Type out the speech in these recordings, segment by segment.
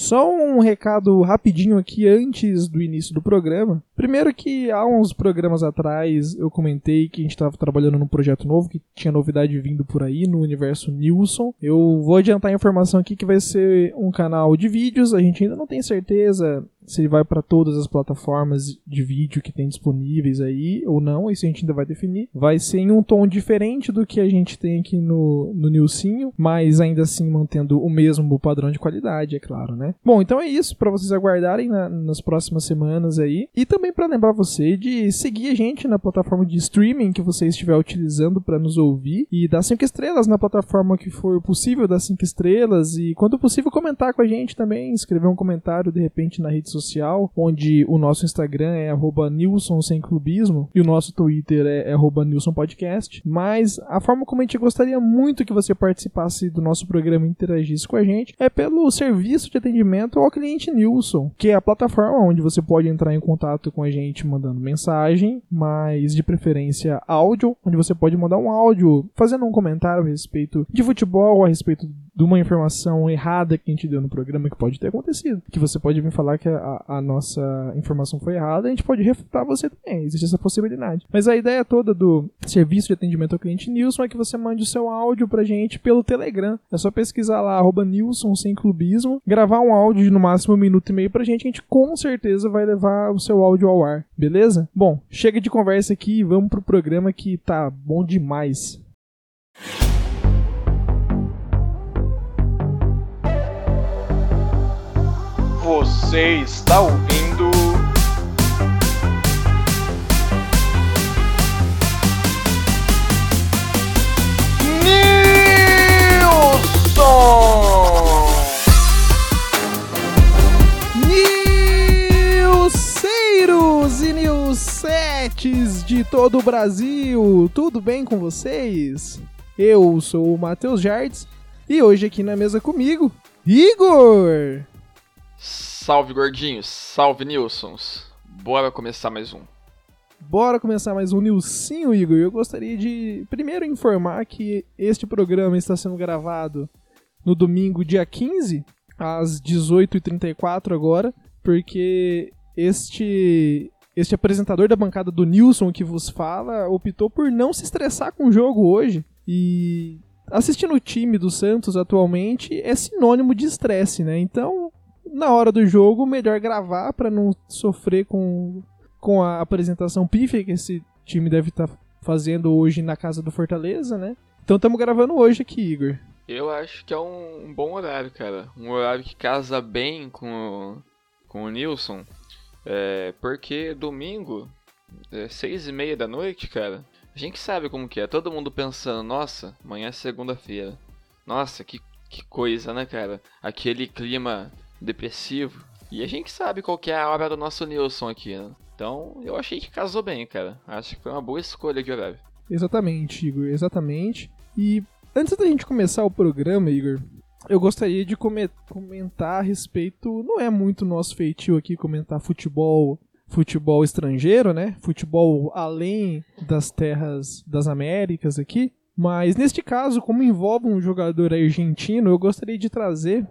Só um recado rapidinho aqui antes do início do programa. Primeiro que há uns programas atrás eu comentei que a gente estava trabalhando num projeto novo, que tinha novidade vindo por aí no universo Nilson. Eu vou adiantar a informação aqui que vai ser um canal de vídeos, a gente ainda não tem certeza se ele vai para todas as plataformas de vídeo que tem disponíveis aí ou não, isso a gente ainda vai definir. Vai ser em um tom diferente do que a gente tem aqui no, no Nilcinho, mas ainda assim mantendo o mesmo padrão de qualidade, é claro, né? Bom, então é isso para vocês aguardarem na, nas próximas semanas aí. E também para lembrar você de seguir a gente na plataforma de streaming que você estiver utilizando para nos ouvir e dar cinco estrelas na plataforma que for possível dar cinco estrelas e quando possível comentar com a gente também, escrever um comentário de repente na rede social social, onde o nosso Instagram é Nilson Sem Clubismo e o nosso Twitter é, é Nilson Podcast. Mas a forma como a gente gostaria muito que você participasse do nosso programa e interagisse com a gente é pelo serviço de atendimento ao cliente Nilson, que é a plataforma onde você pode entrar em contato com a gente mandando mensagem, mas de preferência áudio, onde você pode mandar um áudio fazendo um comentário a respeito de futebol, a respeito de uma informação errada que a gente deu no programa que pode ter acontecido. Que você pode vir falar que a, a nossa informação foi errada, a gente pode refutar você também. Existe essa possibilidade. Mas a ideia toda do serviço de atendimento ao cliente Nilson é que você mande o seu áudio pra gente pelo Telegram. É só pesquisar lá, arroba Nilson sem clubismo, gravar um áudio de no máximo um minuto e meio pra gente, a gente com certeza vai levar o seu áudio ao ar, beleza? Bom, chega de conversa aqui e vamos pro programa que tá bom demais. Você está ouvindo. Nilson! Nilceiros e Nilsetes de todo o Brasil, tudo bem com vocês? Eu sou o Matheus Jardes e hoje aqui na mesa comigo, Igor! Salve gordinhos, salve Nilsons. Bora começar mais um. Bora começar mais um Nilcinho, Igor. Eu gostaria de primeiro informar que este programa está sendo gravado no domingo, dia 15, às 18h34 agora, porque este este apresentador da bancada do Nilson que vos fala optou por não se estressar com o jogo hoje e assistindo o time do Santos atualmente é sinônimo de estresse, né? Então na hora do jogo, melhor gravar para não sofrer com, com a apresentação pífia que esse time deve estar tá fazendo hoje na casa do Fortaleza, né? Então estamos gravando hoje aqui, Igor. Eu acho que é um, bom horário, cara. Um horário que casa bem com o, com o Nilson. É, porque domingo, é seis e meia da noite, cara, a gente sabe como que é. Todo mundo pensando, nossa, amanhã é segunda-feira. Nossa, que, que coisa, né, cara? Aquele clima depressivo. E a gente sabe qual que é a obra do nosso Nilson aqui, né? Então eu achei que casou bem, cara. Acho que foi uma boa escolha de horário. Exatamente, Igor, exatamente. E antes da gente começar o programa, Igor, eu gostaria de comentar a respeito. Não é muito nosso feitio aqui comentar futebol, futebol estrangeiro, né? Futebol além das terras das Américas aqui. Mas neste caso, como envolve um jogador argentino, eu gostaria de trazer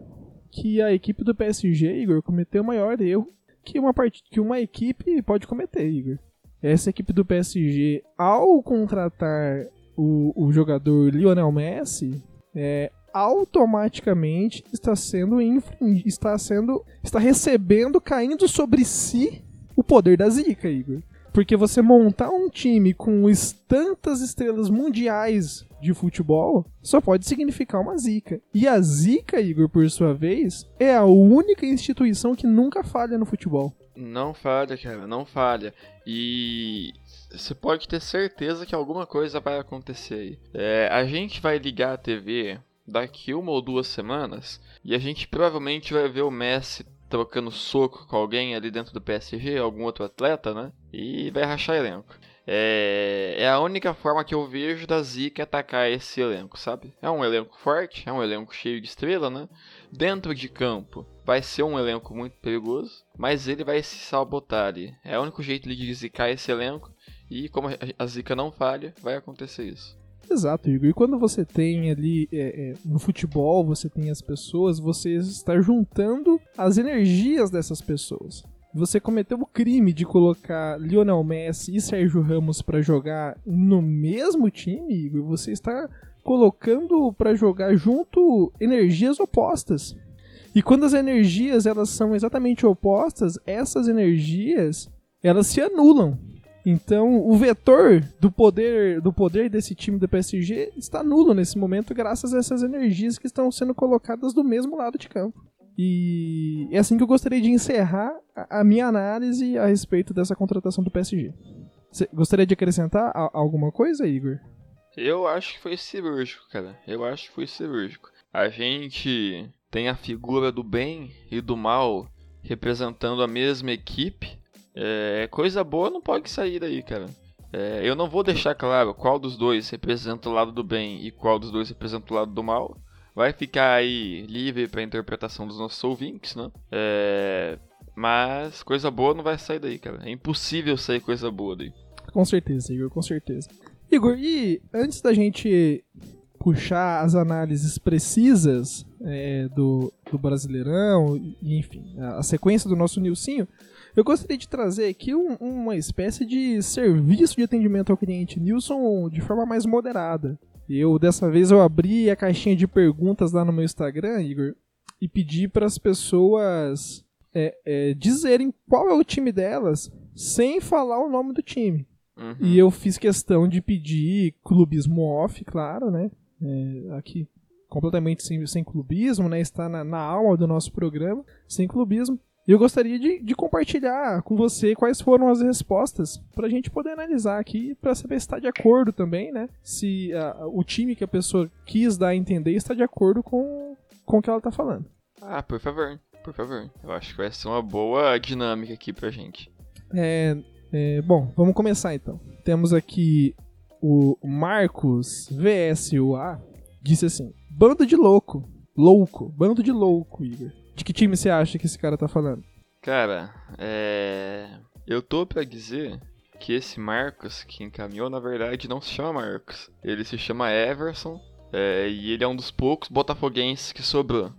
que a equipe do PSG, Igor, cometeu o maior erro que uma, part... que uma equipe pode cometer, Igor. Essa equipe do PSG, ao contratar o, o jogador Lionel Messi, é, automaticamente está sendo infring... está sendo está recebendo caindo sobre si o poder da zica, Igor. Porque você montar um time com tantas estrelas mundiais de futebol só pode significar uma zica. E a zica, Igor, por sua vez, é a única instituição que nunca falha no futebol. Não falha, cara, não falha. E você pode ter certeza que alguma coisa vai acontecer aí. É, a gente vai ligar a TV daqui uma ou duas semanas e a gente provavelmente vai ver o Messi trocando soco com alguém ali dentro do PSG, algum outro atleta, né? E vai rachar elenco. É, é a única forma que eu vejo da Zika atacar esse elenco, sabe? É um elenco forte, é um elenco cheio de estrela, né? Dentro de campo vai ser um elenco muito perigoso, mas ele vai se sabotar ali. É o único jeito de zicar esse elenco e como a Zika não falha, vai acontecer isso. Exato, Igor. E quando você tem ali é, é, no futebol, você tem as pessoas, você está juntando as energias dessas pessoas. Você cometeu o crime de colocar Lionel Messi e Sérgio Ramos para jogar no mesmo time, Igor. Você está colocando para jogar junto energias opostas. E quando as energias elas são exatamente opostas, essas energias elas se anulam. Então, o vetor do poder do poder desse time do PSG está nulo nesse momento graças a essas energias que estão sendo colocadas do mesmo lado de campo. E é assim que eu gostaria de encerrar a minha análise a respeito dessa contratação do PSG. Você gostaria de acrescentar alguma coisa, Igor? Eu acho que foi cirúrgico, cara. Eu acho que foi cirúrgico. A gente tem a figura do bem e do mal representando a mesma equipe. É, coisa boa não pode sair daí, cara. É, eu não vou deixar claro qual dos dois representa o lado do bem e qual dos dois representa o lado do mal vai ficar aí livre para interpretação dos nossos ouvintes, né? É... Mas coisa boa não vai sair daí, cara. É impossível sair coisa boa daí. Com certeza, Igor, com certeza. Igor, e antes da gente puxar as análises precisas é, do, do Brasileirão, e, enfim, a, a, sequência do nosso Nilcinho, eu gostaria de trazer aqui um, uma espécie de serviço de atendimento ao cliente Nilson de forma mais moderada. Eu dessa vez eu abri a caixinha de perguntas lá no meu Instagram, Igor, e pedi para as pessoas é, é, dizerem qual é o time delas sem falar o nome do time. Uhum. E eu fiz questão de pedir clubismo off, claro, né? É, aqui completamente sem, sem clubismo, né? Está na, na alma do nosso programa, sem clubismo. E eu gostaria de, de, compartilhar com você quais foram as respostas para a gente poder analisar aqui para saber se está de acordo também, né? Se uh, o time que a pessoa quis dar a entender está de acordo com, com o que ela está falando. Ah, por favor, por favor. Eu acho que vai ser uma boa dinâmica aqui pra gente. É, é bom, vamos começar então. Temos aqui o Marcos VSUA disse assim: Bando de louco, louco, bando de louco, Igor. De que time você acha que esse cara tá falando? Cara, é. Eu tô pra dizer que esse Marcos que encaminhou, na verdade, não se chama Marcos. Ele se chama Everson é, e ele é um dos poucos botafoguenses que sobrou.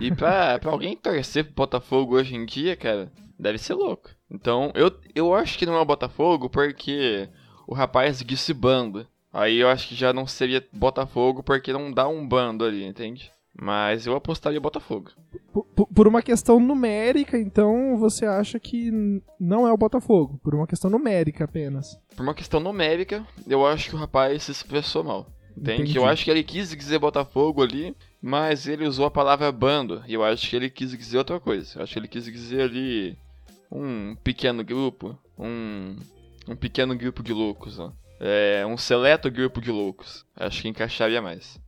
E pra, pra alguém torcer pro Botafogo hoje em dia, cara, deve ser louco. Então, eu, eu acho que não é o Botafogo porque o rapaz disse bando. Aí eu acho que já não seria Botafogo porque não dá um bando ali, entende? Mas eu apostaria Botafogo. Por, por, uma questão numérica, então você acha que não é o Botafogo? Por uma questão numérica apenas? Por uma questão numérica, eu acho que o rapaz se expressou mal. Entende? Entendi. Eu acho que ele quis dizer Botafogo ali, mas ele usou a palavra bando. E eu acho que ele quis dizer outra coisa. Eu acho que ele quis dizer ali um pequeno grupo, um, um pequeno grupo de loucos, ó. É, um seleto grupo de loucos. Acho que encaixaria mais.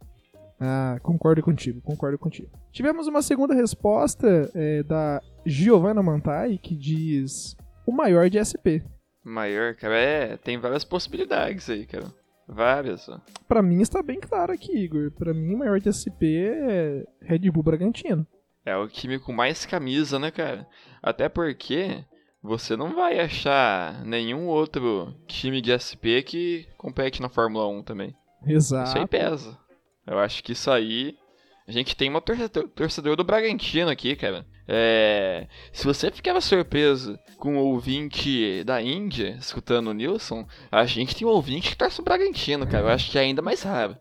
Ah, concordo contigo, concordo contigo. Tivemos uma segunda resposta é, da Giovanna Mantai, que diz o maior de SP. Maior, cara, é, tem várias possibilidades aí, cara. Várias, ó. Pra mim está bem claro aqui, Igor. Pra mim, o maior de SP é Red Bull Bragantino. É o time com mais camisa, né, cara? Até porque você não vai achar nenhum outro time de SP que compete na Fórmula 1 também. Exato. Isso aí pesa. Eu acho que isso aí. A gente tem uma torcedor, torcedor do Bragantino aqui, cara. É, se você ficava surpreso com o ouvinte da Índia escutando o Nilson, a gente tem um ouvinte que torce o Bragantino, cara. Eu acho que é ainda mais raro.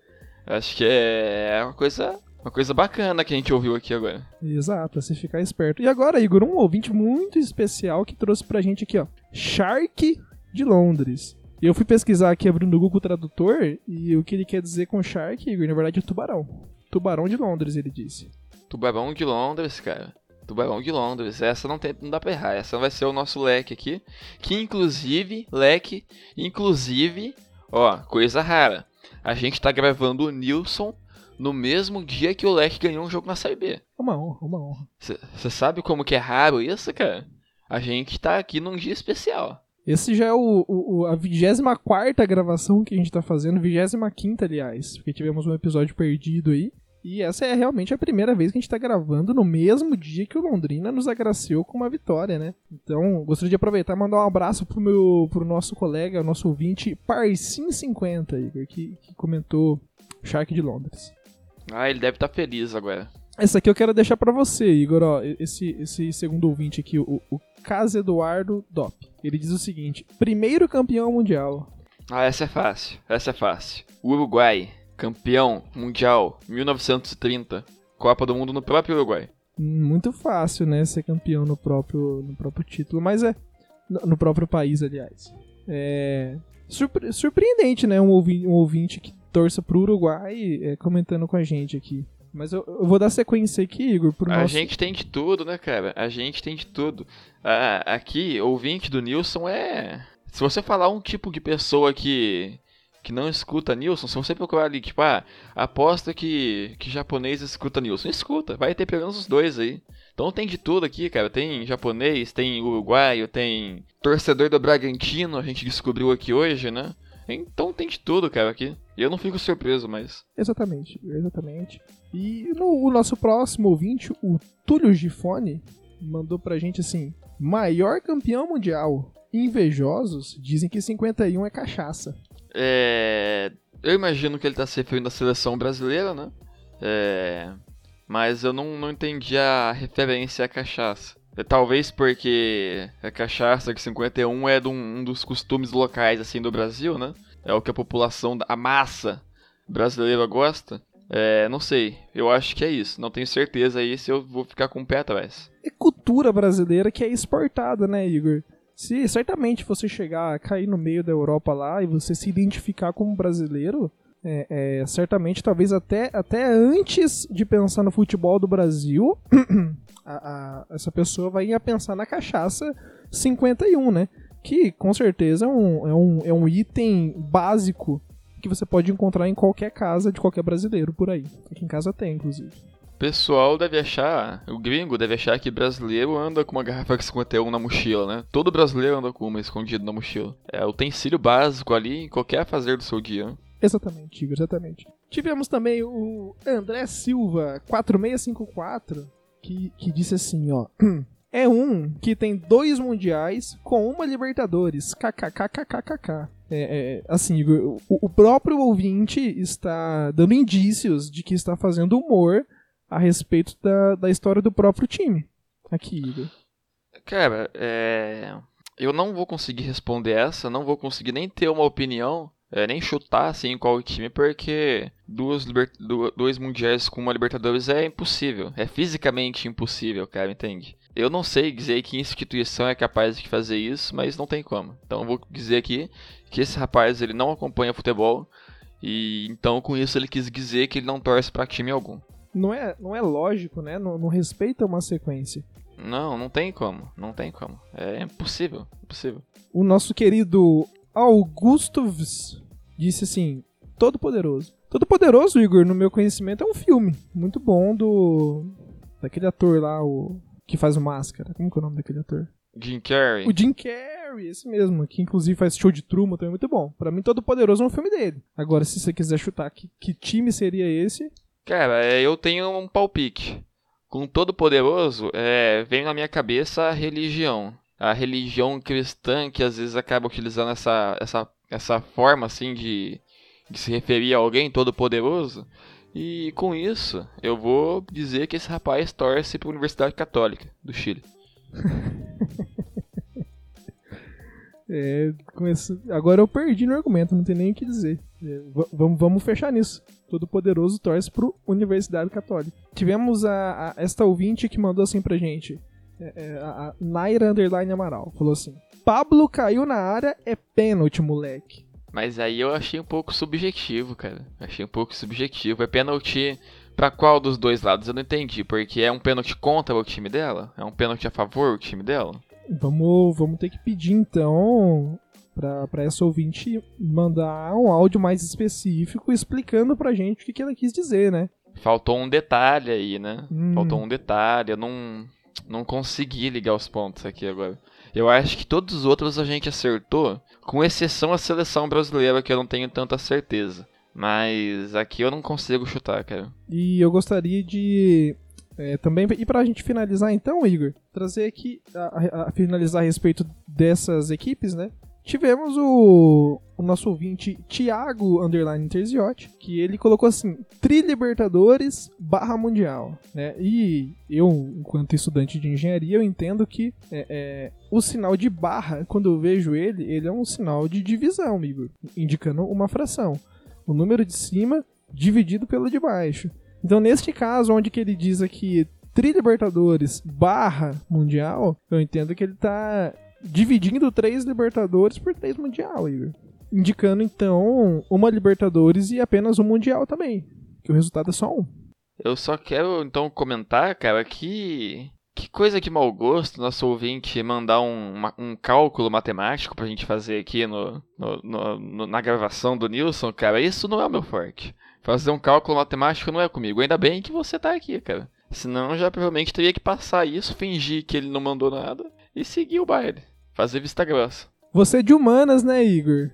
Eu acho que é uma coisa uma coisa bacana que a gente ouviu aqui agora. Exato, você ficar esperto. E agora, Igor, um ouvinte muito especial que trouxe pra gente aqui, ó. Shark de Londres. Eu fui pesquisar aqui abrindo o Google Tradutor e o que ele quer dizer com Shark, Igor, na verdade é tubarão. Tubarão de Londres, ele disse. Tubarão de Londres, cara. Tubarão de Londres. Essa não, tem, não dá pra errar. Essa vai ser o nosso leque aqui. Que inclusive, leque, inclusive, ó, coisa rara. A gente tá gravando o Nilson no mesmo dia que o leque ganhou um jogo na Série B. Uma honra, uma honra. Você sabe como que é raro isso, cara? A gente tá aqui num dia especial. Esse já é o, o, a 24 gravação que a gente tá fazendo, 25, aliás, porque tivemos um episódio perdido aí. E essa é realmente a primeira vez que a gente está gravando no mesmo dia que o Londrina nos agraciou com uma vitória, né? Então, gostaria de aproveitar e mandar um abraço pro, meu, pro nosso colega, nosso ouvinte, Parcin50, Igor, que, que comentou Shark de Londres. Ah, ele deve estar tá feliz agora. Essa aqui eu quero deixar para você, Igor, ó, esse, esse segundo ouvinte aqui, o, o Cas Eduardo Dop. Ele diz o seguinte: primeiro campeão mundial. Ah, essa é fácil, essa é fácil. Uruguai, Campeão mundial 1930. Copa do Mundo no próprio Uruguai. Muito fácil, né? Ser campeão no próprio, no próprio título, mas é. No próprio país, aliás. É. Surpre surpreendente, né? Um ouvinte, um ouvinte que torça pro Uruguai é, comentando com a gente aqui. Mas eu, eu, vou dar sequência aqui, Igor, pro A nosso... gente tem de tudo, né, cara? A gente tem de tudo. Ah, aqui, ouvinte do Nilson é. Se você falar um tipo de pessoa que que não escuta Nilson, se você procurar ali, tipo, ah, aposta que, que japonês escuta Nilson, escuta, vai ter pelo menos os dois aí. Então tem de tudo aqui, cara. Tem japonês, tem uruguaio, tem torcedor do Bragantino, a gente descobriu aqui hoje, né? Então tem de tudo, cara, aqui. E eu não fico surpreso, mas. Exatamente, exatamente. E no, o nosso próximo ouvinte, o Túlio Gifone, mandou pra gente assim: maior campeão mundial. Invejosos dizem que 51 é cachaça. É, eu imagino que ele está se referindo à seleção brasileira, né? É, mas eu não, não entendi a referência à cachaça. É, talvez porque a cachaça de 51 é de um, um, dos costumes locais assim do Brasil, né? É o que a população, a massa brasileira gosta. É, não sei, eu acho que é isso. Não tenho certeza aí se eu vou ficar com o pé atrás. É cultura brasileira que é exportada, né, Igor? Se certamente você chegar, cair no meio da Europa lá e você se identificar como brasileiro, é, é, certamente, talvez até, até antes de pensar no futebol do Brasil, a, a, essa pessoa vai a pensar na cachaça 51, né? Que com certeza é um, é um, é um item básico que você pode encontrar em qualquer casa de qualquer brasileiro por aí. Aqui em casa tem, inclusive pessoal deve achar, o gringo deve achar que brasileiro anda com uma garrafa 51 na mochila, né? Todo brasileiro anda com uma escondida na mochila. É o utensílio básico ali em qualquer fazer do seu dia. Exatamente, Igor, exatamente. Tivemos também o André Silva, 4654, que, que disse assim, ó. É um que tem dois mundiais com uma Libertadores. KKKKKK. É, é, assim, o, o próprio ouvinte está dando indícios de que está fazendo humor a respeito da, da história do próprio time. Aqui, Igor. Cara, é... eu não vou conseguir responder essa, não vou conseguir nem ter uma opinião, é, nem chutar assim qual time, porque duas dois mundiais com uma Libertadores é impossível. É fisicamente impossível, cara, entende? Eu não sei dizer que instituição é capaz de fazer isso, mas não tem como. Então eu vou dizer aqui que esse rapaz ele não acompanha futebol e então com isso ele quis dizer que ele não torce para time algum não é, não é lógico, né? Não, não respeita uma sequência. Não, não tem como. Não tem como. É impossível. Impossível. O nosso querido Augustus disse assim: Todo Poderoso. Todo Poderoso, Igor, no meu conhecimento, é um filme muito bom do. daquele ator lá, o. que faz o máscara. Como que é o nome daquele ator? Jim Carrey. O Jim Carrey, esse mesmo, que inclusive faz show de Truman também, muito bom. Para mim, Todo Poderoso é um filme dele. Agora, se você quiser chutar que, que time seria esse, Cara, é, eu tenho um palpite. Com todo poderoso, é, vem na minha cabeça a religião. A religião cristã que às vezes acaba utilizando essa, essa, essa forma assim de, de se referir a alguém todo poderoso. E com isso, eu vou dizer que esse rapaz torce para a Universidade Católica do Chile. é. Agora eu perdi no argumento, não tem nem o que dizer. É, vamos, vamos fechar nisso. Todo-Poderoso torce pro Universidade Católica. Tivemos a, a, esta ouvinte que mandou assim pra gente. É, é, a, a Naira Underline Amaral. Falou assim: Pablo caiu na área, é pênalti, moleque. Mas aí eu achei um pouco subjetivo, cara. Achei um pouco subjetivo. É pênalti para qual dos dois lados? Eu não entendi. Porque é um pênalti contra o time dela? É um pênalti a favor do time dela? Vamos, vamos ter que pedir então para essa ouvinte mandar um áudio mais específico explicando pra gente o que, que ela quis dizer, né? Faltou um detalhe aí, né? Hum. Faltou um detalhe. Eu não, não consegui ligar os pontos aqui agora. Eu acho que todos os outros a gente acertou, com exceção a seleção brasileira, que eu não tenho tanta certeza. Mas aqui eu não consigo chutar, cara. E eu gostaria de é, também, e pra gente finalizar então, Igor, trazer aqui, a, a, finalizar a respeito dessas equipes, né? Tivemos o, o nosso ouvinte Thiago Underline Interziotti, que ele colocou assim, Tri Libertadores barra Mundial, né? E eu, enquanto estudante de engenharia, eu entendo que é, é, o sinal de barra, quando eu vejo ele, ele é um sinal de divisão, Igor, indicando uma fração. O número de cima dividido pelo de baixo. Então, neste caso, onde que ele diz aqui Tri Libertadores barra Mundial, eu entendo que ele está dividindo três Libertadores por três Mundial, Igor. Indicando, então, uma Libertadores e apenas um Mundial também. Que o resultado é só um. Eu só quero, então, comentar, cara, que... Que coisa de mau gosto nosso ouvinte mandar um, uma, um cálculo matemático pra gente fazer aqui no, no, no, na gravação do Nilson, cara. Isso não é o meu forte. Fazer um cálculo matemático não é comigo. Ainda bem que você tá aqui, cara. Senão já provavelmente teria que passar isso, fingir que ele não mandou nada e seguir o baile. Fazer vista grossa. Você é de humanas, né, Igor?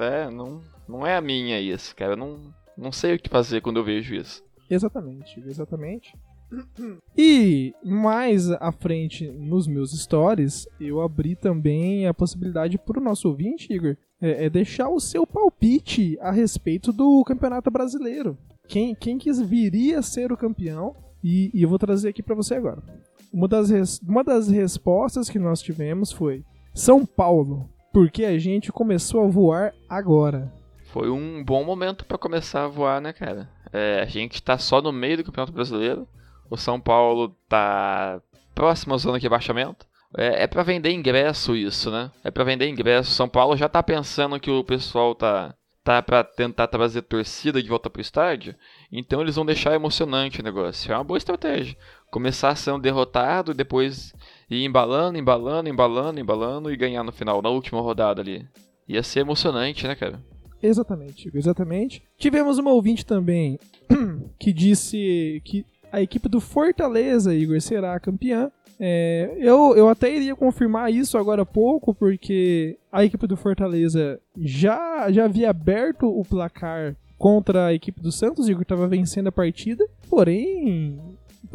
É, não, não é a minha isso, cara. Eu não, não sei o que fazer quando eu vejo isso. Exatamente, exatamente. E mais à frente nos meus stories, eu abri também a possibilidade para o nosso ouvinte, Igor, é, é, deixar o seu palpite a respeito do Campeonato Brasileiro. Quem, quem quis viria a ser o campeão, e, e eu vou trazer aqui para você agora. Uma das, res, uma das respostas que nós tivemos foi São Paulo, porque a gente começou a voar agora. Foi um bom momento para começar a voar, né, cara? É, a gente tá só no meio do Campeonato Brasileiro. O São Paulo tá próximo à zona de abaixamento. É, é para vender ingresso isso, né? É para vender ingresso. São Paulo já tá pensando que o pessoal tá tá para tentar trazer torcida de volta pro estádio, então eles vão deixar emocionante o negócio. É uma boa estratégia. Começar sendo derrotado, depois ir embalando, embalando, embalando, embalando e ganhar no final, na última rodada ali. Ia ser emocionante, né, cara? Exatamente, exatamente. Tivemos uma ouvinte também que disse que a equipe do Fortaleza, Igor, será campeã. É, eu, eu até iria confirmar isso agora há pouco, porque a equipe do Fortaleza já, já havia aberto o placar contra a equipe do Santos, Igor estava vencendo a partida, porém,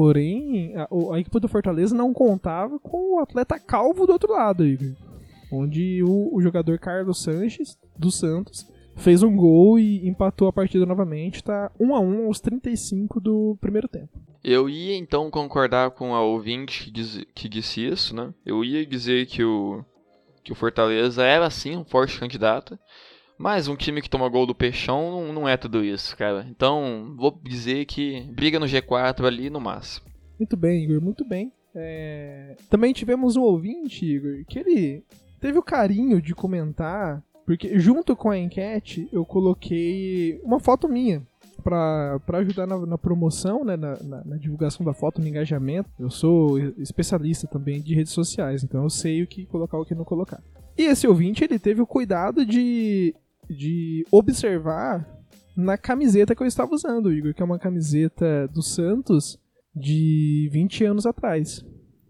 porém a, a, equipe do Fortaleza não contava com o atleta calvo do outro lado, Igor. Onde o, o jogador Carlos Sanches, do Santos, fez um gol e empatou a partida novamente. Tá 1 a 1 aos 35 do primeiro tempo. Eu ia então concordar com a ouvinte que, diz, que disse isso, né? Eu ia dizer que o, que o Fortaleza era sim um forte candidato. Mas um time que toma gol do Peixão não, não é tudo isso, cara. Então, vou dizer que briga no G4 ali no máximo. Muito bem, Igor, muito bem. É... Também tivemos um ouvinte, Igor, que ele teve o carinho de comentar porque junto com a enquete eu coloquei uma foto minha para ajudar na, na, promoção, né, na, na, na, divulgação da foto, no engajamento. Eu sou especialista também de redes sociais, então eu sei o que colocar e o que não colocar. E esse ouvinte, ele teve o cuidado de, de observar na camiseta que eu estava usando, Igor, que é uma camiseta do Santos de 20 anos atrás.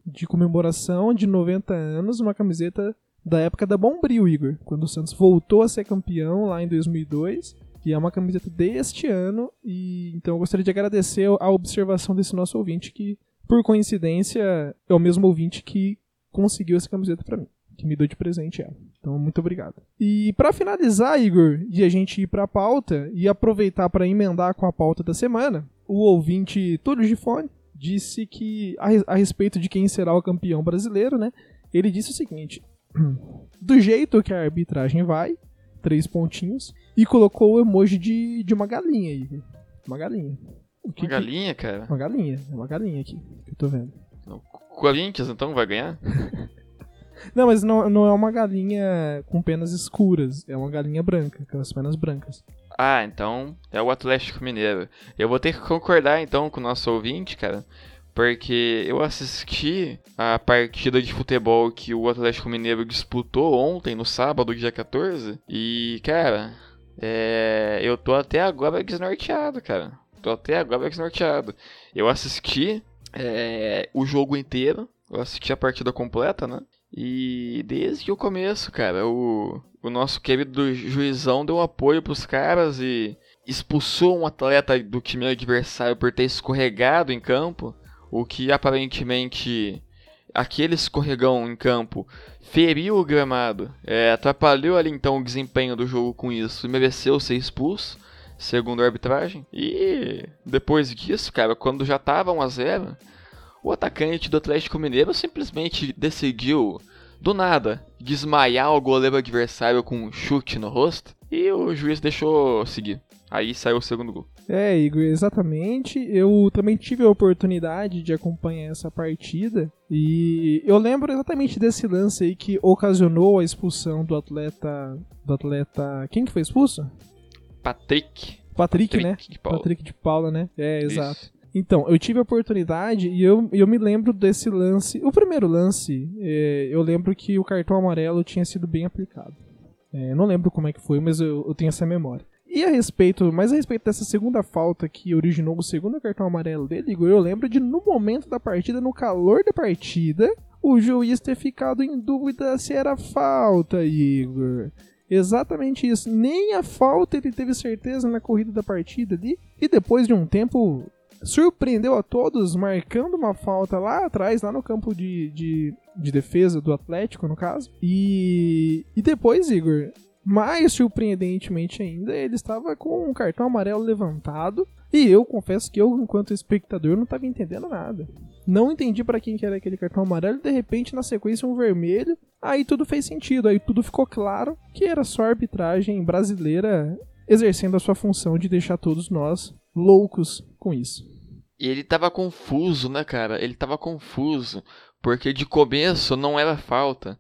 De comemoração de 90 anos, uma camiseta da época da Bombril, Igor, quando o Santos voltou a ser campeão lá em 2002. E é uma camiseta deste ano, e então eu gostaria de agradecer a observação desse nosso ouvinte, que, por coincidência, é o mesmo ouvinte que conseguiu essa camiseta para mim, que me deu de presente ela. Então, muito obrigado. E para finalizar, Igor, e a gente ir para a pauta e aproveitar para emendar com a pauta da semana, o ouvinte Túlio Gifone disse que, a, a respeito de quem será o campeão brasileiro, né? Ele disse o seguinte: do jeito que a arbitragem vai, três pontinhos, e colocou o emoji de, de uma galinha aí. Uma galinha. Que, uma galinha, cara? Uma galinha, é uma galinha aqui, que eu tô vendo. O Corinthians então vai ganhar? não, mas não, não é uma galinha com penas escuras, é uma galinha branca, com as penas brancas. Ah, então é o Atlético Mineiro. Eu vou ter que concordar então com o nosso ouvinte, cara, porque eu assisti a partida de futebol que o Atlético Mineiro disputou ontem, no sábado, dia 14, e, cara, é, eu tô até agora desnorteado, cara. Tô até agora desnorteado. Eu assisti é, o jogo inteiro, eu assisti a partida completa, né? E desde o começo, cara, o, o nosso querido juizão deu apoio pros caras e expulsou um atleta do time adversário por ter escorregado em campo, o que aparentemente aquele escorregão em campo feriu o gramado, é, atrapalhou ali então o desempenho do jogo com isso e mereceu ser expulso, segundo a arbitragem. E depois disso, cara, quando já tava 1 a 0 o atacante do Atlético Mineiro simplesmente decidiu, do nada, desmaiar o goleiro adversário com um chute no rosto e o juiz deixou seguir. Aí saiu o segundo gol. É, Igor, exatamente. Eu também tive a oportunidade de acompanhar essa partida e eu lembro exatamente desse lance aí que ocasionou a expulsão do atleta. Do atleta. Quem que foi expulso? Patrick. Patrick, Patrick né? De Patrick de Paula, né? É, exato. Então, eu tive a oportunidade e eu, eu me lembro desse lance. O primeiro lance, é, eu lembro que o cartão amarelo tinha sido bem aplicado. É, não lembro como é que foi, mas eu, eu tenho essa memória. E a respeito, mas a respeito dessa segunda falta que originou o segundo cartão amarelo dele, Igor, eu lembro de no momento da partida, no calor da partida, o juiz ter ficado em dúvida se era falta, Igor. Exatamente isso. Nem a falta ele teve certeza na corrida da partida ali. E depois de um tempo surpreendeu a todos, marcando uma falta lá atrás, lá no campo de, de, de defesa do Atlético, no caso. E, e depois, Igor, mais surpreendentemente ainda, ele estava com um cartão amarelo levantado. E eu confesso que eu, enquanto espectador, não estava entendendo nada. Não entendi para quem que era aquele cartão amarelo, e de repente na sequência um vermelho. Aí tudo fez sentido, aí tudo ficou claro que era só a arbitragem brasileira exercendo a sua função de deixar todos nós loucos com isso. E ele tava confuso, né, cara? Ele tava confuso, porque de começo não era falta.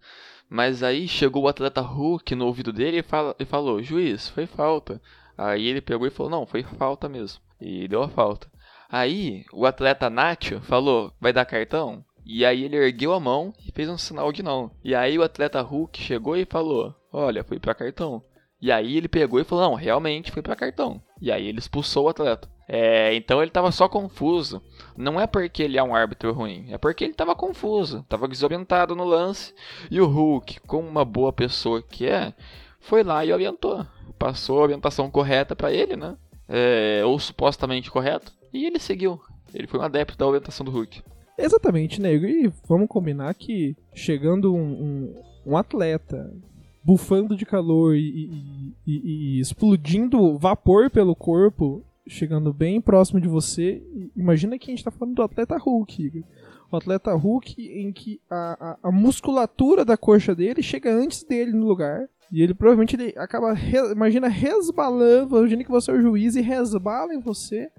Mas aí chegou o atleta Hulk no ouvido dele e, fala, e falou: Juiz, foi falta. Aí ele pegou e falou: Não, foi falta mesmo. E deu a falta. Aí o atleta Nacho falou: Vai dar cartão? E aí ele ergueu a mão e fez um sinal de não. E aí o atleta Hulk chegou e falou: Olha, foi para cartão. E aí ele pegou e falou: Não, realmente foi para cartão. E aí ele expulsou o atleta. É, então ele estava só confuso. Não é porque ele é um árbitro ruim, é porque ele estava confuso, estava desorientado no lance. E o Hulk, como uma boa pessoa que é, foi lá e orientou. Passou a orientação correta para ele, né? É, ou supostamente correta. E ele seguiu. Ele foi um adepto da orientação do Hulk. Exatamente, nego. E vamos combinar que chegando um, um, um atleta bufando de calor e, e, e, e, explodindo vapor pelo corpo, chegando bem próximo de você. Imagina que a gente está falando do atleta Hulk. O atleta Hulk em que a, a, a, musculatura da coxa dele chega antes dele no lugar. E ele provavelmente ele acaba, re, imagina, resbalando, imagina que você é o juiz e resbala em você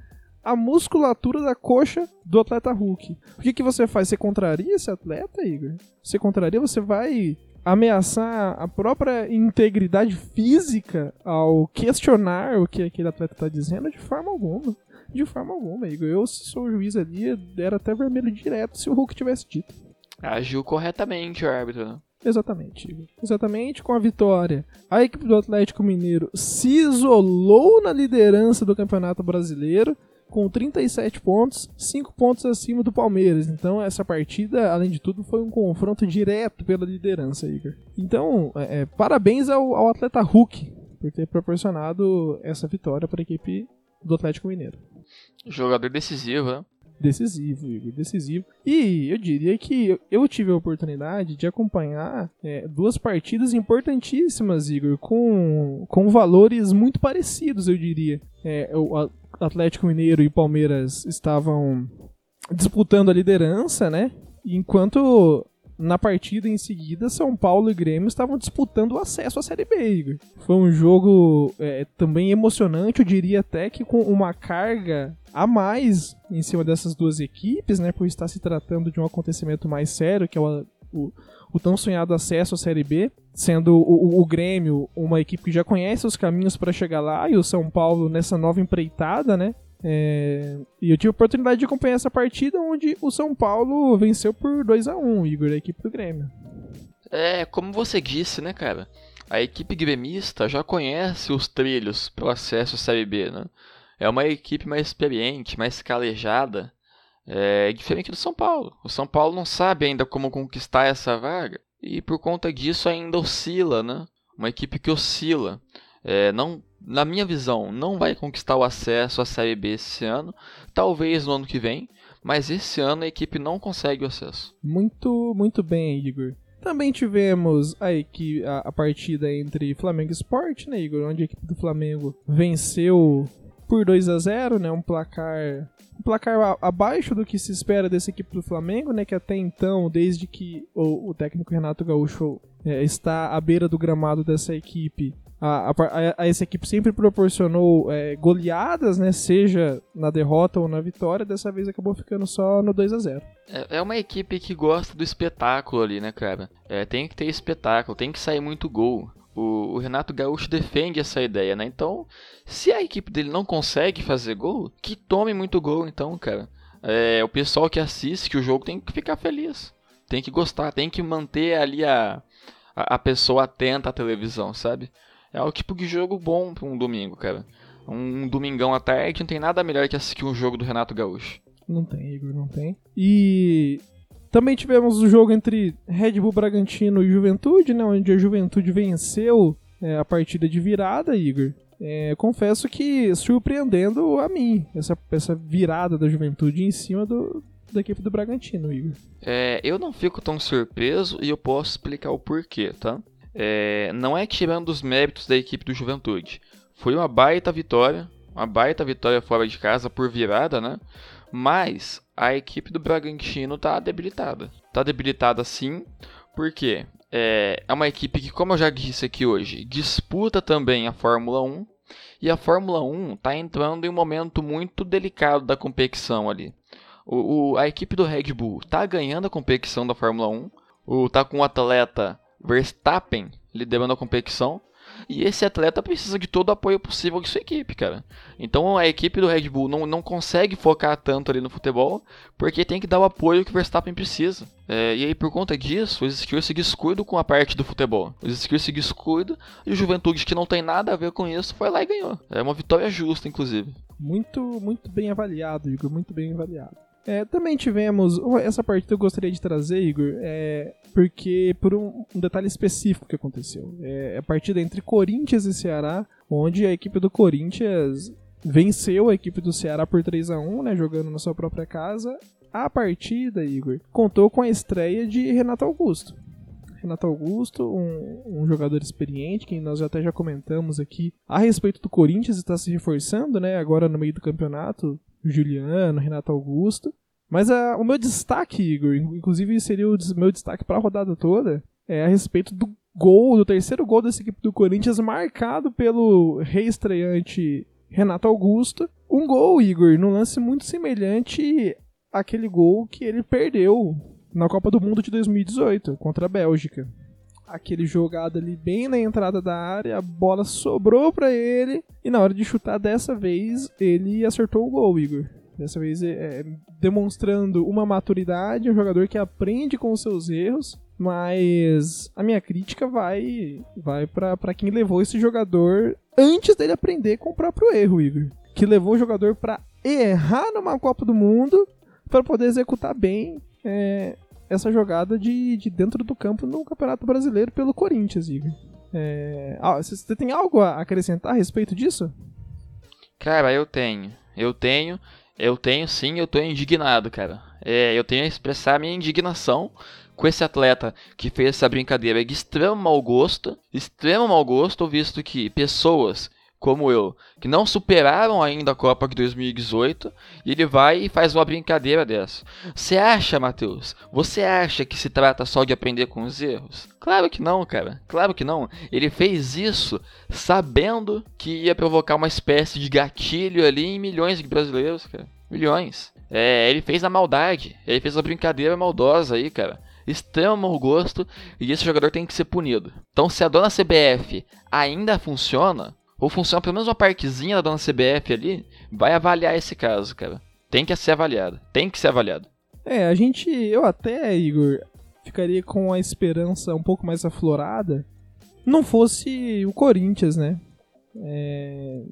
a musculatura da coxa do atleta Hulk. O que, que você faz? Você contraria esse atleta, Igor? Você contraria, você vai ameaçar a própria integridade física ao questionar o que aquele atleta está dizendo de forma alguma. De forma alguma, Igor. Eu, se sou o juiz ali, era até vermelho direto se o Hulk tivesse dito. Agiu corretamente o árbitro, né? Exatamente, Igor. Exatamente com a vitória. A equipe do Atlético Mineiro se isolou na liderança do Campeonato Brasileiro com 37 pontos, 5 pontos acima do Palmeiras. Então, essa partida, além de tudo, foi um confronto direto pela liderança, Igor. Então, é, é, parabéns ao, ao atleta Hulk por ter proporcionado essa vitória para a equipe do Atlético Mineiro. Jogador decisivo, né? Decisivo, Igor, decisivo. E eu diria que eu tive a oportunidade de acompanhar é, duas partidas importantíssimas, Igor, com, com valores muito parecidos, eu diria. É, o, Atlético Mineiro e Palmeiras estavam disputando a liderança, né? Enquanto na partida em seguida, São Paulo e Grêmio estavam disputando o acesso à Série B, Igor. Foi um jogo é, também emocionante, eu diria até que com uma carga a mais em cima dessas duas equipes, né? Por estar se tratando de um acontecimento mais sério, que é o, o, o tão sonhado acesso à Série B, sendo o, o, o Grêmio uma equipe que já conhece os caminhos para chegar lá e o São Paulo nessa nova empreitada, né? É, e eu tive a oportunidade de acompanhar essa partida onde o São Paulo venceu por 2 a 1 Igor, a equipe do Grêmio. É, como você disse, né, cara? A equipe gremista já conhece os trilhos para o acesso à Série B, né? É uma equipe mais experiente, mais calejada, é diferente do São Paulo. O São Paulo não sabe ainda como conquistar essa vaga e por conta disso ainda oscila, né? Uma equipe que oscila. É, não na minha visão, não vai conquistar o acesso à Série B esse ano, talvez no ano que vem, mas esse ano a equipe não consegue o acesso. Muito, muito bem, Igor. Também tivemos a, equipe, a, a partida entre Flamengo e Sport, né, Igor? Onde a equipe do Flamengo venceu por 2 a 0 né? Um placar um placar abaixo do que se espera dessa equipe do Flamengo, né? Que até então, desde que o, o técnico Renato Gaúcho é, está à beira do gramado dessa equipe, a, a, a, essa equipe sempre proporcionou é, goleadas, né? Seja na derrota ou na vitória. Dessa vez acabou ficando só no 2 a 0 é, é uma equipe que gosta do espetáculo ali, né, cara? É, tem que ter espetáculo, tem que sair muito gol. O, o, Renato Gaúcho defende essa ideia, né? Então, se a equipe dele não consegue fazer gol, que tome muito gol, então, cara. É, o pessoal que assiste o jogo tem que ficar feliz. Tem que gostar, tem que manter ali a, a, a pessoa atenta à televisão, sabe? É o tipo de jogo bom pra um domingo, cara. Um domingão à tarde não tem nada melhor que assistir um jogo do Renato Gaúcho. Não tem, Igor, não tem. E também tivemos o jogo entre Red Bull Bragantino e Juventude, né? Onde a Juventude venceu é, a partida de virada, Igor. É, confesso que surpreendendo a mim, essa, essa virada da Juventude em cima do, da equipe do Bragantino, Igor. É, eu não fico tão surpreso e eu posso explicar o porquê, tá? é, não é tirando os méritos da equipe do Juventude. Foi uma baita vitória, uma baita vitória fora de casa por virada, né? Mas a equipe do Bragantino tá debilitada. Tá debilitada sim, porque é, é uma equipe que, como eu já disse aqui hoje, disputa também a Fórmula 1. E a Fórmula 1 está entrando em um momento muito delicado da competição ali. O, o, a equipe do Red Bull está ganhando a competição da Fórmula 1. O, tá com um atleta Verstappen liderando a competição. E esse atleta precisa de todo o apoio possível de sua equipe, cara. Então a equipe do Red Bull não, não consegue focar tanto ali no futebol, porque tem que dar o apoio que o Verstappen precisa. É, e aí, por conta disso, os skills se descuidam com a parte do futebol. Os skills se descuidam e o Juventude, que não tem nada a ver com isso, foi lá e ganhou. É uma vitória justa, inclusive. Muito, muito bem avaliado, Igor, muito bem avaliado. É, também tivemos. Essa partida eu gostaria de trazer, Igor, é, porque por um, um, detalhe específico que aconteceu. É a partida entre Corinthians e Ceará, onde a equipe do Corinthians venceu a equipe do Ceará por 3 a 1 né, jogando na sua própria casa. A partida, Igor, contou com a estreia de Renato Augusto. Renato Augusto, um, um, jogador experiente, que nós até já comentamos aqui a respeito do Corinthians, está se reforçando, né? Agora no meio do campeonato, Juliano, Renato Augusto. Mas a, o meu destaque, Igor, inclusive seria o meu destaque para a rodada toda, é a respeito do gol, do terceiro gol dessa equipe do Corinthians, marcado pelo reestreante Renato Augusto. Um gol, Igor, num lance muito semelhante àquele gol que ele perdeu na Copa do Mundo de 2018 contra a Bélgica. Aquele jogado ali bem na entrada da área, a bola sobrou para ele e na hora de chutar dessa vez ele acertou o gol, Igor. Dessa vez é, é, demonstrando uma maturidade, um jogador que aprende com os seus erros, mas a minha crítica vai vai para quem levou esse jogador antes dele aprender com o próprio erro, Igor. Que levou o jogador para errar numa Copa do Mundo para poder executar bem é, essa jogada de, de dentro do campo no Campeonato Brasileiro pelo Corinthians, Igor. É, você tem algo a acrescentar a respeito disso? Cara, eu tenho. Eu tenho. Eu tenho sim, eu tô indignado, cara. É, eu tenho a expressar minha indignação com esse atleta que fez essa brincadeira de extremo mau gosto, extremo mau gosto, visto que pessoas como eu, que não superaram ainda a Copa de 2018, e ele vai e faz uma brincadeira dessa. Você acha, Matheus? Você acha que se trata só de aprender com os erros? Claro que não, cara. Claro que não. Ele fez isso sabendo que ia provocar uma espécie de gatilho ali em milhões de brasileiros, cara. Milhões. É, ele fez a maldade. Ele fez a brincadeira maldosa aí, cara extremo mau gosto e esse jogador tem que ser punido. Então, se a dona CBF ainda funciona, ou funciona pelo menos uma partezinha da dona CBF ali, vai avaliar esse caso, cara. Tem que ser avaliado. Tem que ser avaliado. É, a gente, eu até, Igor, ficaria com a esperança um pouco mais aflorada não fosse o Corinthians, né? É...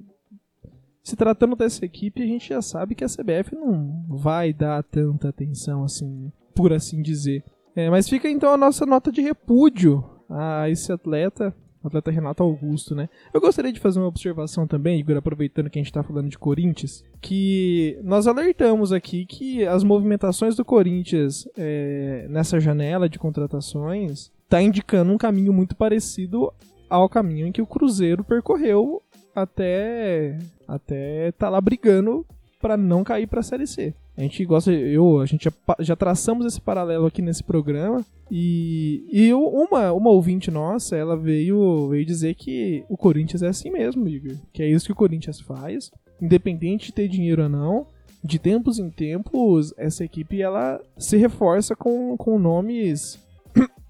Se tratando dessa equipe, a gente já sabe que a CBF não vai dar tanta atenção assim, por assim dizer. É, mas fica então a nossa nota de repúdio a esse atleta atleta Renato Augusto, né? Eu gostaria de fazer uma observação também, Igor, aproveitando que a gente tá falando de Corinthians, que nós alertamos aqui que as movimentações do Corinthians é, nessa janela de contratações tá indicando um caminho muito parecido ao caminho em que o Cruzeiro percorreu até até tá lá brigando para não cair para a Série C. A gente gosta, eu, a gente já, já, traçamos esse paralelo aqui nesse programa e, e uma, uma ouvinte nossa, ela veio, veio dizer que o Corinthians é assim mesmo, Igor, que é isso que o Corinthians faz, independente de ter dinheiro ou não. De tempos em tempos, essa equipe ela se reforça com, com nomes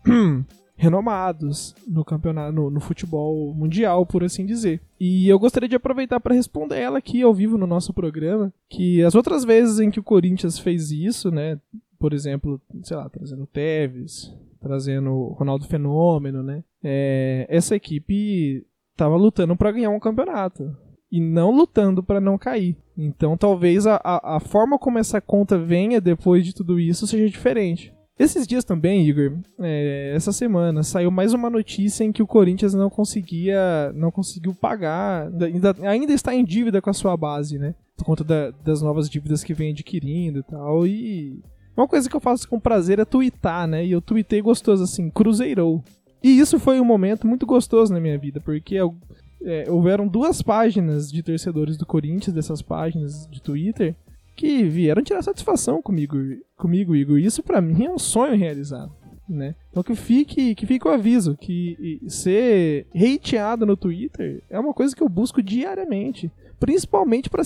renomados no campeonato, no, no, futebol mundial, por assim dizer. E eu gostaria de aproveitar para responder ela aqui ao vivo no nosso programa, que as outras vezes em que o Corinthians fez isso, né, por exemplo, sei lá, trazendo Tevez, trazendo Ronaldo Fenômeno, né, é, essa equipe estava lutando para ganhar um campeonato e não lutando para não cair. Então talvez a, a, a forma como essa conta venha depois de tudo isso seja diferente. Esses dias também, Igor, é, essa semana, saiu mais uma notícia em que o Corinthians não conseguia, não conseguiu pagar, ainda, ainda está em dívida com a sua base, né? Por conta da, das novas dívidas que vem adquirindo e tal. E uma coisa que eu faço com prazer é twittar, né? E eu tuitei gostoso assim, cruzeirou. E isso foi um momento muito gostoso na minha vida, porque é, houveram duas páginas de torcedores do Corinthians, dessas páginas de Twitter, que vieram tirar satisfação comigo, comigo Igor. Isso para mim é um sonho realizado. Né? Então que fique, que fique o aviso que ser hateado no Twitter é uma coisa que eu busco diariamente, principalmente para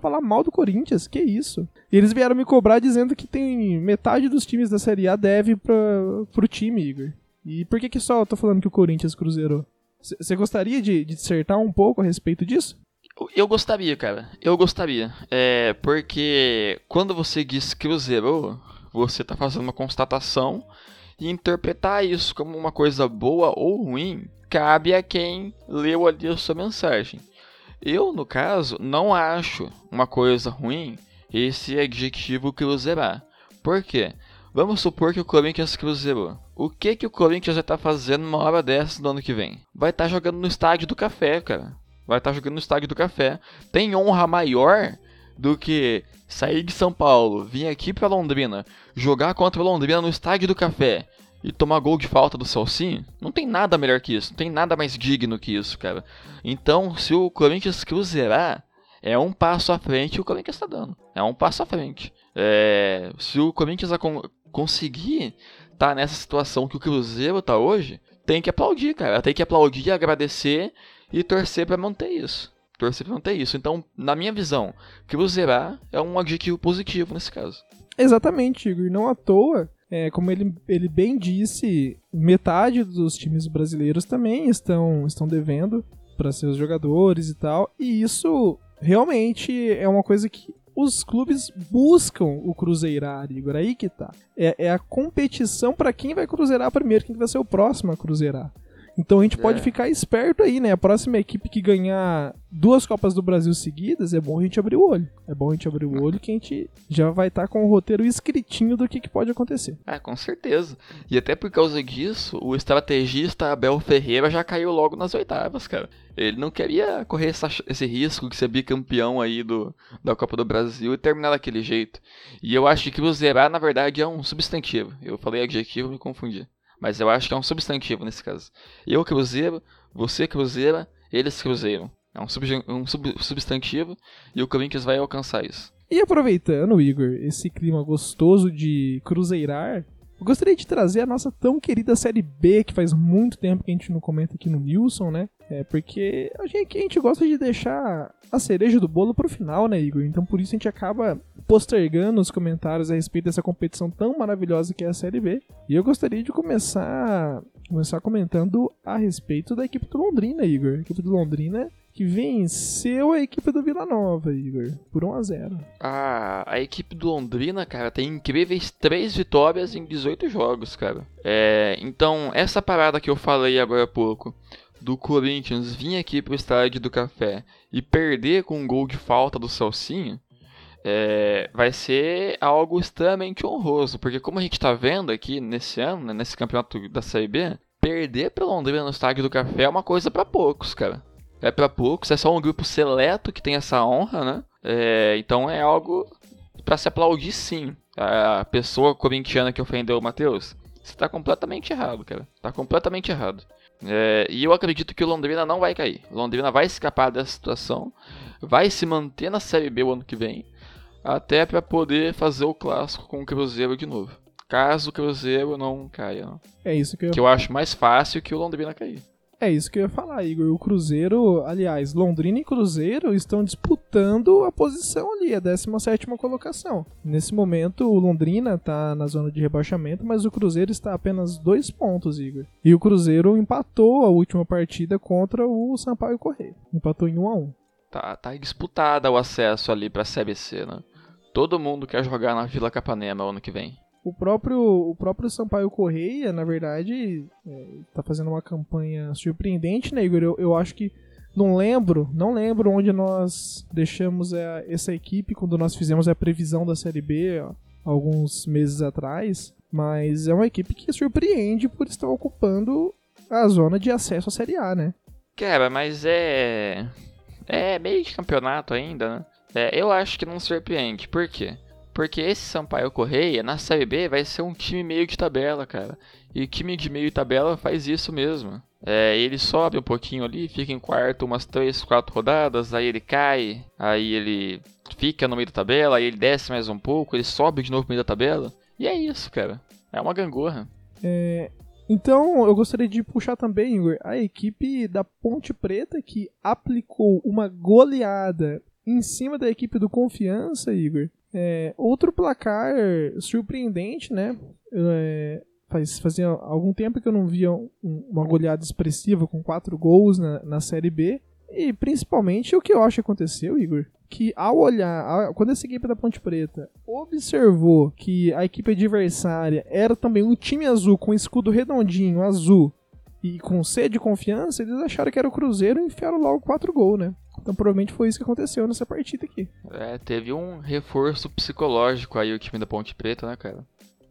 falar mal do Corinthians, que isso. E eles vieram me cobrar dizendo que tem metade dos times da Série A deve para pro time, Igor. E por que que só eu tô falando que o Corinthians cruzeirou? Você gostaria de, de dissertar um pouco a respeito disso? Eu gostaria, cara. Eu gostaria. É, porque quando você diz Cruzeiro, você está fazendo uma constatação e interpretar isso como uma coisa boa ou ruim cabe a quem leu ali a sua mensagem. Eu, no caso, não acho uma coisa ruim esse adjetivo cruzeirar. Por quê? Vamos supor que o Corinthians cruzeirou. O que que o Corinthians vai estar tá fazendo uma hora dessas no ano que vem? Vai estar tá jogando no estádio do café, cara vai estar jogando no estádio do Café. Tem honra maior do que sair de São Paulo, vir aqui para Londrina, jogar contra o Londrina no estádio do Café e tomar gol de falta do Celcinho? Não tem nada melhor que isso, não tem nada mais digno que isso, cara. Então, se o Corinthians cruzeirar, é um passo à frente o Corinthians está dando. É um passo à frente. É, se o Corinthians conseguir estar tá nessa situação que o Cruzeiro está hoje, tem que aplaudir, cara. Tem que aplaudir, agradecer e torcer para manter isso. Torcer para manter isso. Então, na minha visão, cruzeirar é um adjetivo positivo nesse caso. Exatamente, Igor. Não à toa, é, como ele, ele bem disse, metade dos times brasileiros também estão, estão devendo para seus jogadores e tal. E isso realmente é uma coisa que os clubes buscam o cruzeirar, Igor. Aí que tá. É, é a competição para quem vai cruzeirar primeiro, quem vai ser o próximo a cruzeirar. Então a gente é. pode ficar esperto aí, né? A próxima equipe que ganhar duas Copas do Brasil seguidas, é bom a gente abrir o olho. É bom a gente abrir o olho que a gente já vai estar tá com o roteiro escritinho do que, que pode acontecer. É, com certeza. E até por causa disso, o estrategista Abel Ferreira já caiu logo nas oitavas, cara. Ele não queria correr essa, esse risco de ser bicampeão aí do, da Copa do Brasil e terminar daquele jeito. E eu acho que o zerar, na verdade, é um substantivo. Eu falei adjetivo e me confundi. Mas eu acho que é um substantivo nesse caso. Eu cruzeiro, você cruzeira, eles cruzeiram. É um, sub, um sub, substantivo e o Corinthians vai alcançar isso. E aproveitando, Igor, esse clima gostoso de cruzeirar, eu gostaria de trazer a nossa tão querida Série B, que faz muito tempo que a gente não comenta aqui no Nilson, né? É porque a gente, a gente gosta de deixar a cereja do bolo pro final, né, Igor? Então por isso a gente acaba postergando os comentários a respeito dessa competição tão maravilhosa que é a Série B. E eu gostaria de começar, começar comentando a respeito da equipe do Londrina, Igor. A equipe do Londrina que venceu a equipe do Vila Nova, Igor, por 1 a 0. Ah, a equipe do Londrina, cara, tem incríveis 3 vitórias em 18 jogos, cara. É, então, essa parada que eu falei agora há pouco, do Corinthians vir aqui pro estádio do Café e perder com um gol de falta do Celcinho, é, vai ser algo extremamente honroso, porque como a gente está vendo aqui nesse ano, né, nesse campeonato da Série B, perder pra Londrina no estádio do Café é uma coisa para poucos, cara. É para poucos, é só um grupo seleto que tem essa honra, né? É, então é algo para se aplaudir sim. A pessoa corintiana que ofendeu o Matheus, você tá completamente errado, cara. Tá completamente errado. É, e eu acredito que o Londrina não vai cair. O Londrina vai escapar dessa situação, vai se manter na Série B o ano que vem, até para poder fazer o clássico com o Cruzeiro de novo. Caso o Cruzeiro não caia. Não. É isso que eu... que eu acho mais fácil que o Londrina cair. É isso que eu ia falar, Igor. O Cruzeiro, aliás, Londrina e Cruzeiro estão disputando a posição ali, a 17 colocação. Nesse momento, o Londrina está na zona de rebaixamento, mas o Cruzeiro está a apenas dois pontos, Igor. E o Cruzeiro empatou a última partida contra o Sampaio Correia. Empatou em 1 a 1 Tá, tá disputada o acesso ali para a CBC, né? Todo mundo quer jogar na Vila Capanema ano que vem. O próprio, o próprio Sampaio Correia, na verdade, é, tá fazendo uma campanha surpreendente, né, Igor? Eu, eu acho que não lembro, não lembro onde nós deixamos a, essa equipe quando nós fizemos a previsão da Série B ó, alguns meses atrás, mas é uma equipe que surpreende por estar ocupando a zona de acesso à Série A, né? Cara, mas é. É meio de campeonato ainda, né? É, eu acho que não surpreende. Por quê? Porque esse Sampaio Correia, na Série B, vai ser um time meio de tabela, cara. E time de meio de tabela faz isso mesmo. É, ele sobe um pouquinho ali, fica em quarto umas 3, 4 rodadas, aí ele cai, aí ele fica no meio da tabela, aí ele desce mais um pouco, ele sobe de novo no meio da tabela. E é isso, cara. É uma gangorra. É, então, eu gostaria de puxar também, Igor, a equipe da Ponte Preta que aplicou uma goleada em cima da equipe do Confiança, Igor, é, outro placar surpreendente, né? É, faz, fazia algum tempo que eu não via um, uma goleada expressiva com quatro gols na, na Série B. E principalmente o que eu acho que aconteceu, Igor, que ao olhar, quando essa equipe da Ponte Preta observou que a equipe adversária era também um time azul com escudo redondinho, azul, e com sede de confiança, eles acharam que era o Cruzeiro e enfiaram logo quatro gols, né? Então provavelmente foi isso que aconteceu nessa partida aqui. É, teve um reforço psicológico aí o time da Ponte Preta, né, cara?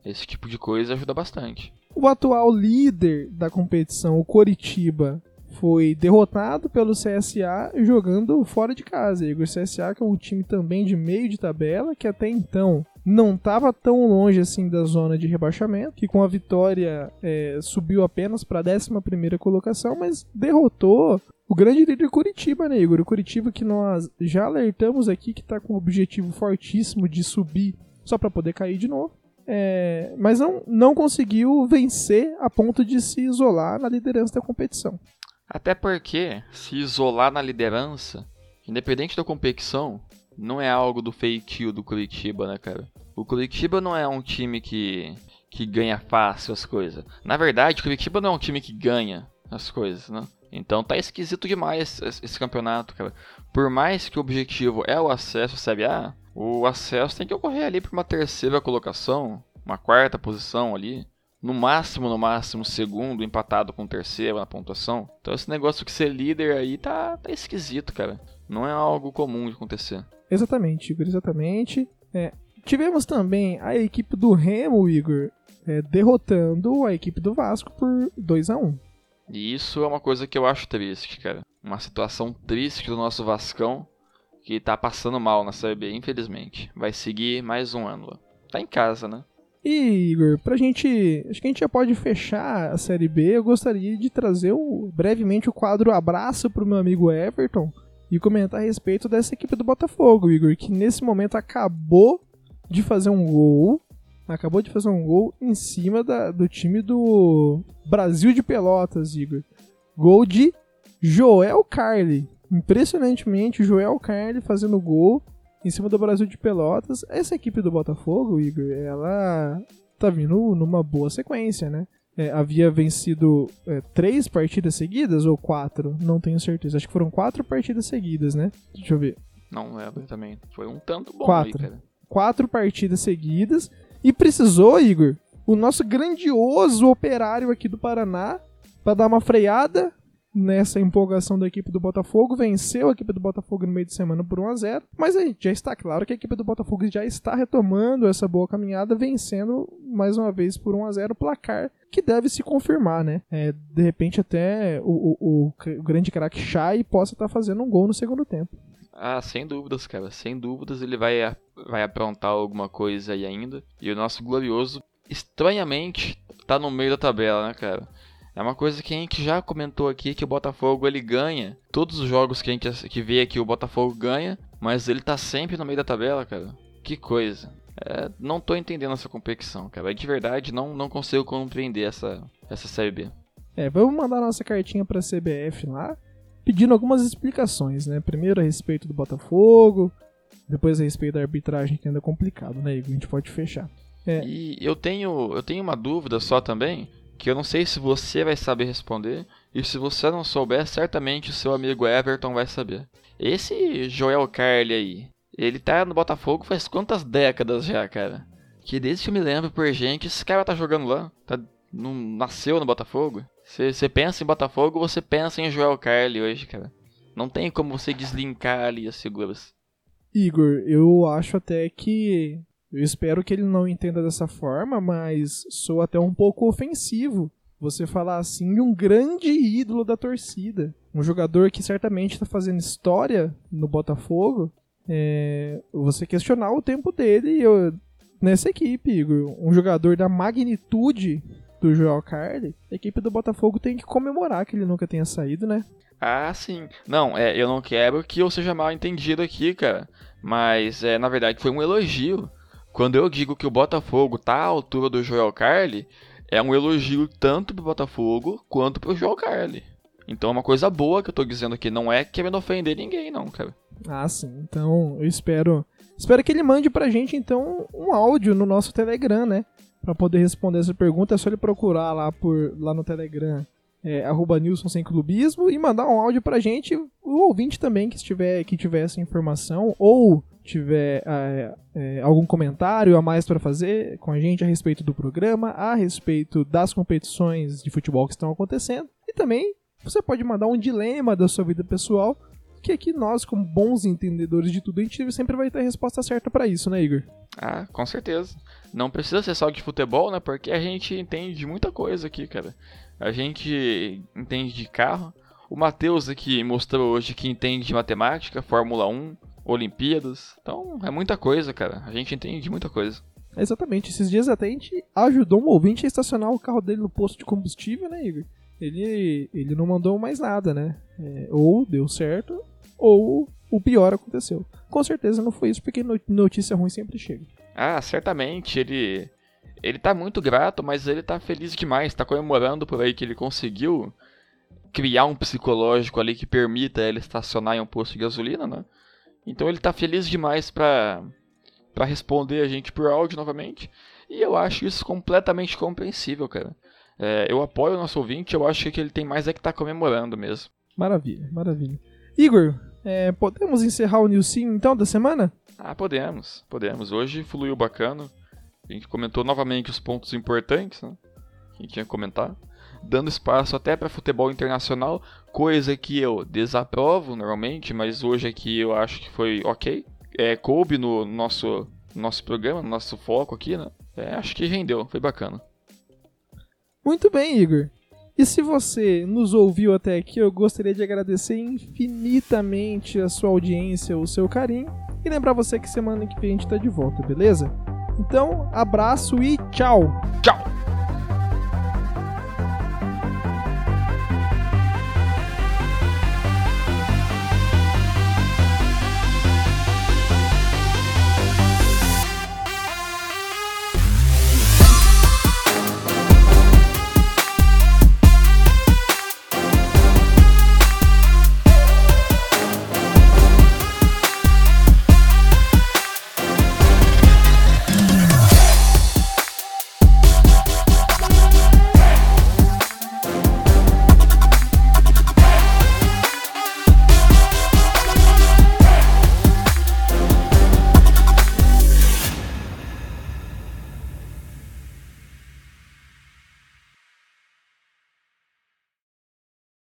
Esse tipo de coisa ajuda bastante. O atual líder da competição, o Coritiba, foi derrotado pelo CSA jogando fora de casa. E o CSA que é um time também de meio de tabela, que até então não estava tão longe assim da zona de rebaixamento, que com a vitória é, subiu apenas para a 11 colocação, mas derrotou o grande líder Curitiba, né, Igor? O Curitiba que nós já alertamos aqui que tá com um objetivo fortíssimo de subir só para poder cair de novo. É, mas não, não conseguiu vencer a ponto de se isolar na liderança da competição. Até porque se isolar na liderança, independente da competição, não é algo do feitio do Curitiba, né, cara? O Curitiba não é um time que, que ganha fácil as coisas. Na verdade, o Curitiba não é um time que ganha as coisas, né? Então tá esquisito demais esse campeonato, cara. Por mais que o objetivo é o acesso à Série A, o acesso tem que ocorrer ali para uma terceira colocação, uma quarta posição ali. No máximo, no máximo, segundo, empatado com o terceiro na pontuação. Então esse negócio de ser líder aí tá, tá esquisito, cara. Não é algo comum de acontecer. Exatamente, Igor, exatamente. É, tivemos também a equipe do Remo, Igor, é, derrotando a equipe do Vasco por 2 a 1 e isso é uma coisa que eu acho triste, cara. Uma situação triste do nosso Vascão, que tá passando mal na Série B, infelizmente. Vai seguir mais um ano. Tá em casa, né? E, Igor, pra gente. Acho que a gente já pode fechar a Série B. Eu gostaria de trazer o, brevemente o quadro Abraço pro meu amigo Everton e comentar a respeito dessa equipe do Botafogo, Igor, que nesse momento acabou de fazer um gol acabou de fazer um gol em cima da, do time do Brasil de Pelotas, Igor. Gol de Joel Carli. Impressionantemente, Joel Carli fazendo gol em cima do Brasil de Pelotas. Essa equipe do Botafogo, Igor, ela tá vindo numa boa sequência, né? É, havia vencido é, três partidas seguidas ou quatro? Não tenho certeza. Acho que foram quatro partidas seguidas, né? Deixa eu ver. Não lembro também. Foi um tanto bom quatro. aí, cara. Quatro partidas seguidas. E precisou, Igor, o nosso grandioso operário aqui do Paraná, para dar uma freada, nessa empolgação da equipe do Botafogo, venceu a equipe do Botafogo no meio de semana por 1 a 0 mas aí já está claro que a equipe do Botafogo já está retomando essa boa caminhada, vencendo mais uma vez por 1 a 0 placar que deve se confirmar, né? É, de repente até o, o, o, o grande craque Chay possa estar tá fazendo um gol no segundo tempo. Ah, sem dúvidas, cara. Sem dúvidas ele vai, vai aprontar alguma coisa aí ainda. E o nosso glorioso, estranhamente, tá no meio da tabela, né, cara? É uma coisa que a gente já comentou aqui que o Botafogo ele ganha. Todos os jogos que a gente que vê aqui o Botafogo ganha, mas ele tá sempre no meio da tabela, cara. Que coisa. É, não tô entendendo essa competição, cara. De verdade, não, não consigo compreender essa, essa Série B. É, vamos mandar nossa cartinha pra CBF lá, pedindo algumas explicações, né? Primeiro a respeito do Botafogo, depois a respeito da arbitragem, que ainda é complicado, né, Igor? A gente pode fechar. É. E eu tenho, eu tenho uma dúvida só também que eu não sei se você vai saber responder, e se você não souber, certamente o seu amigo Everton vai saber. Esse Joel Carli aí, ele tá no Botafogo faz quantas décadas já, cara? Que desde que eu me lembro por gente, esse cara tá jogando lá, tá, não nasceu no Botafogo. Você pensa em Botafogo, você pensa em Joel Carli hoje, cara. Não tem como você deslinkar ali as figuras. Igor, eu acho até que eu espero que ele não entenda dessa forma, mas sou até um pouco ofensivo você falar assim de um grande ídolo da torcida. Um jogador que certamente está fazendo história no Botafogo. É, você questionar o tempo dele eu, nessa equipe, Igor. Um jogador da magnitude do Joel Carli, a equipe do Botafogo tem que comemorar que ele nunca tenha saído, né? Ah, sim. Não, é, eu não quero que eu seja mal entendido aqui, cara. Mas, é, na verdade, foi um elogio. Quando eu digo que o Botafogo tá à altura do Joel Carli, é um elogio tanto pro Botafogo quanto pro Joel Carli. Então é uma coisa boa que eu tô dizendo aqui, não é querendo ofender ninguém, não, cara. Ah, sim. Então eu espero. Espero que ele mande pra gente, então, um áudio no nosso Telegram, né? Pra poder responder essa pergunta. É só ele procurar lá, por, lá no Telegram é, arroba Nilson Sem Clubismo e mandar um áudio pra gente, o ouvinte também que estiver que tiver essa informação ou tiver é, é, algum comentário a mais para fazer com a gente a respeito do programa, a respeito das competições de futebol que estão acontecendo. E também você pode mandar um dilema da sua vida pessoal, que aqui nós, como bons entendedores de tudo, a gente sempre vai ter a resposta certa para isso, né, Igor? Ah, com certeza. Não precisa ser só de futebol, né? Porque a gente entende de muita coisa aqui, cara. A gente entende de carro. O Matheus aqui mostrou hoje que entende de matemática, Fórmula 1, Olimpíadas. Então é muita coisa, cara. A gente entende de muita coisa. Exatamente. Esses dias até a gente ajudou um ouvinte a estacionar o carro dele no posto de combustível, né, Igor? Ele, ele não mandou mais nada, né? É, ou deu certo, ou o pior aconteceu. Com certeza não foi isso, porque notícia ruim sempre chega. Ah, certamente. Ele, ele tá muito grato, mas ele tá feliz demais. Tá comemorando por aí que ele conseguiu criar um psicológico ali que permita ele estacionar em um posto de gasolina, né? Então ele tá feliz demais pra, pra responder a gente por áudio novamente. E eu acho isso completamente compreensível, cara. É, eu apoio o nosso ouvinte, eu acho que ele tem mais é que tá comemorando mesmo. Maravilha, maravilha. Igor, é, podemos encerrar o Nilcinho então da semana? Ah, podemos, podemos. Hoje fluiu bacana. A gente comentou novamente os pontos importantes, né? Que a gente tinha que comentar dando espaço até para futebol internacional, coisa que eu desaprovo normalmente, mas hoje aqui eu acho que foi ok. É, coube no nosso, nosso programa, no nosso foco aqui, né? É, acho que rendeu, foi bacana. Muito bem, Igor. E se você nos ouviu até aqui, eu gostaria de agradecer infinitamente a sua audiência, o seu carinho e lembrar você que semana que vem a gente tá de volta, beleza? Então, abraço e tchau! Tchau!